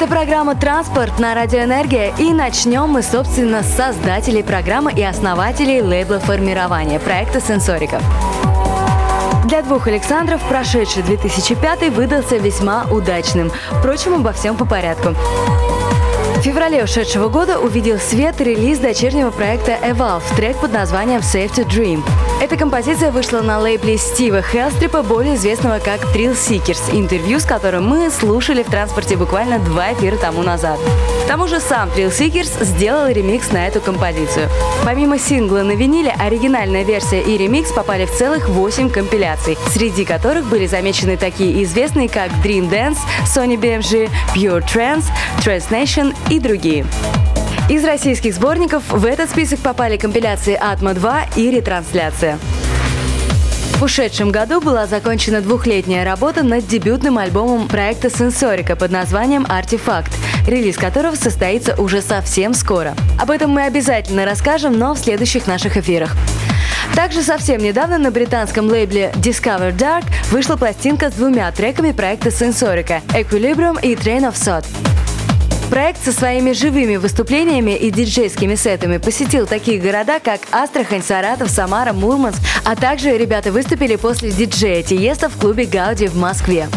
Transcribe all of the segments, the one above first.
Это программа «Транспорт» на Радиоэнергия. И начнем мы, собственно, с создателей программы и основателей лейбла формирования проекта «Сенсориков». Для двух Александров прошедший 2005 выдался весьма удачным. Впрочем, обо всем по порядку. В феврале ушедшего года увидел свет релиз дочернего проекта Evolve, трек под названием Safe to Dream. Эта композиция вышла на лейбле Стива Хелстрипа, более известного как Thrill Seekers, интервью с которым мы слушали в транспорте буквально два эфира тому назад. К тому же сам Thrill Seekers сделал ремикс на эту композицию. Помимо сингла на виниле, оригинальная версия и ремикс попали в целых 8 компиляций, среди которых были замечены такие известные, как Dream Dance, Sony BMG, Pure Trance, Trance Nation и другие. Из российских сборников в этот список попали компиляции «Атма 2» и «Ретрансляция». В ушедшем году была закончена двухлетняя работа над дебютным альбомом проекта «Сенсорика» под названием «Артефакт», релиз которого состоится уже совсем скоро. Об этом мы обязательно расскажем, но в следующих наших эфирах. Также совсем недавно на британском лейбле Discover Dark вышла пластинка с двумя треками проекта «Сенсорика» «Equilibrium» и «Train of Thought». Проект со своими живыми выступлениями и диджейскими сетами посетил такие города, как Астрахань, Саратов, Самара, Мурманск, а также ребята выступили после диджея Тиеста в клубе Гауди в Москве.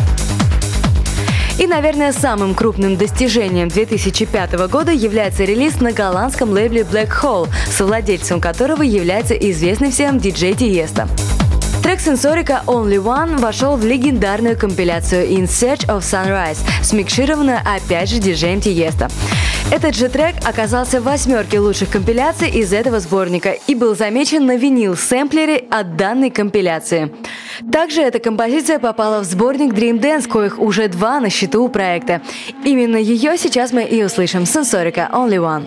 И, наверное, самым крупным достижением 2005 года является релиз на голландском лейбле Black Hole, совладельцем которого является известный всем диджей Тиеста. Трек сенсорика Only One вошел в легендарную компиляцию In Search of Sunrise, смикшированную опять же диджеем Тиеста. Этот же трек оказался в восьмерке лучших компиляций из этого сборника и был замечен на винил-сэмплере от данной компиляции. Также эта композиция попала в сборник Dream Dance, коих уже два на счету у проекта. Именно ее сейчас мы и услышим. Сенсорика Only One.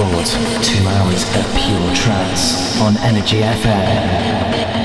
Two hours of pure trance on Energy FM.